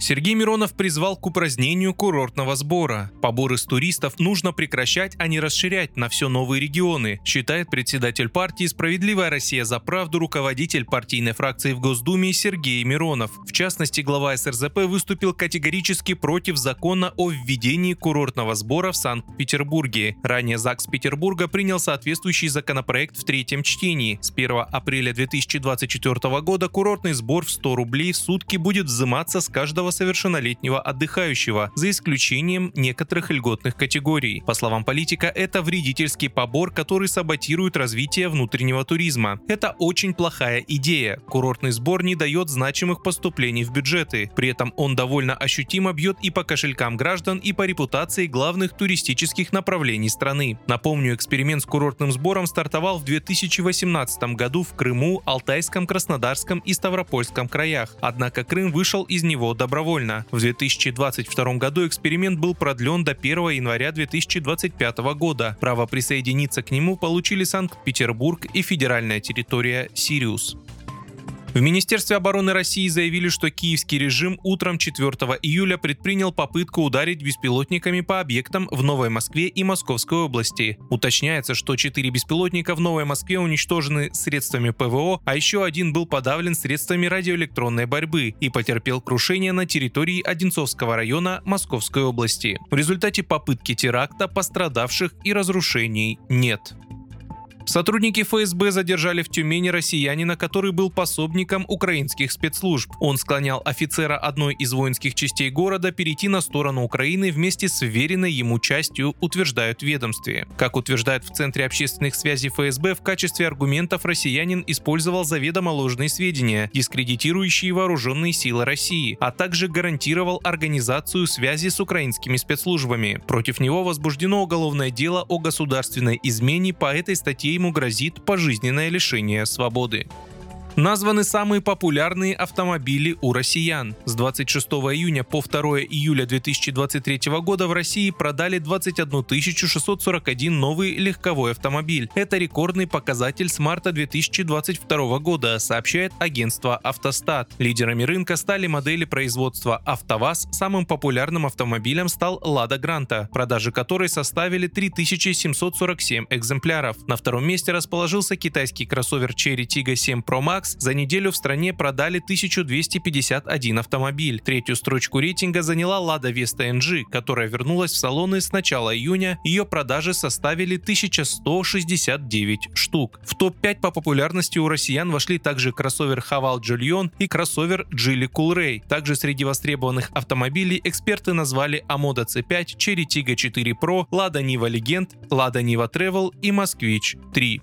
Сергей Миронов призвал к упразднению курортного сбора. Поборы с туристов нужно прекращать, а не расширять на все новые регионы, считает председатель партии «Справедливая Россия за правду» руководитель партийной фракции в Госдуме Сергей Миронов. В частности, глава СРЗП выступил категорически против закона о введении курортного сбора в Санкт-Петербурге. Ранее ЗАГС Петербурга принял соответствующий законопроект в третьем чтении. С 1 апреля 2024 2024 года курортный сбор в 100 рублей в сутки будет взиматься с каждого совершеннолетнего отдыхающего, за исключением некоторых льготных категорий. По словам политика, это вредительский побор, который саботирует развитие внутреннего туризма. Это очень плохая идея. Курортный сбор не дает значимых поступлений в бюджеты. При этом он довольно ощутимо бьет и по кошелькам граждан, и по репутации главных туристических направлений страны. Напомню, эксперимент с курортным сбором стартовал в 2018 году в Крыму, Алтайском Краснодарском и Ставропольском краях, однако Крым вышел из него добровольно. В 2022 году эксперимент был продлен до 1 января 2025 года. Право присоединиться к нему получили Санкт-Петербург и федеральная территория Сириус. В Министерстве обороны России заявили, что киевский режим утром 4 июля предпринял попытку ударить беспилотниками по объектам в Новой Москве и Московской области. Уточняется, что четыре беспилотника в Новой Москве уничтожены средствами ПВО, а еще один был подавлен средствами радиоэлектронной борьбы и потерпел крушение на территории Одинцовского района Московской области. В результате попытки теракта пострадавших и разрушений нет. Сотрудники ФСБ задержали в Тюмени россиянина, который был пособником украинских спецслужб. Он склонял офицера одной из воинских частей города перейти на сторону Украины вместе с веренной ему частью, утверждают ведомстве. Как утверждают в Центре общественных связей ФСБ, в качестве аргументов россиянин использовал заведомо ложные сведения, дискредитирующие вооруженные силы России, а также гарантировал организацию связи с украинскими спецслужбами. Против него возбуждено уголовное дело о государственной измене по этой статье ему грозит пожизненное лишение свободы. Названы самые популярные автомобили у россиян. С 26 июня по 2 июля 2023 года в России продали 21 641 новый легковой автомобиль. Это рекордный показатель с марта 2022 года, сообщает агентство «Автостат». Лидерами рынка стали модели производства «АвтоВАЗ». Самым популярным автомобилем стал «Лада Гранта», продажи которой составили 3747 экземпляров. На втором месте расположился китайский кроссовер Cherry Tiggo 7 Pro Max ЗАГС за неделю в стране продали 1251 автомобиль. Третью строчку рейтинга заняла Lada Vesta NG, которая вернулась в салоны с начала июня. Ее продажи составили 1169 штук. В топ-5 по популярности у россиян вошли также кроссовер Haval Julion и кроссовер Geely Coolray. Также среди востребованных автомобилей эксперты назвали Amoda C5, Cherry Tiggo 4 Pro, Lada Niva Legend, Lada Niva Travel и Москвич 3.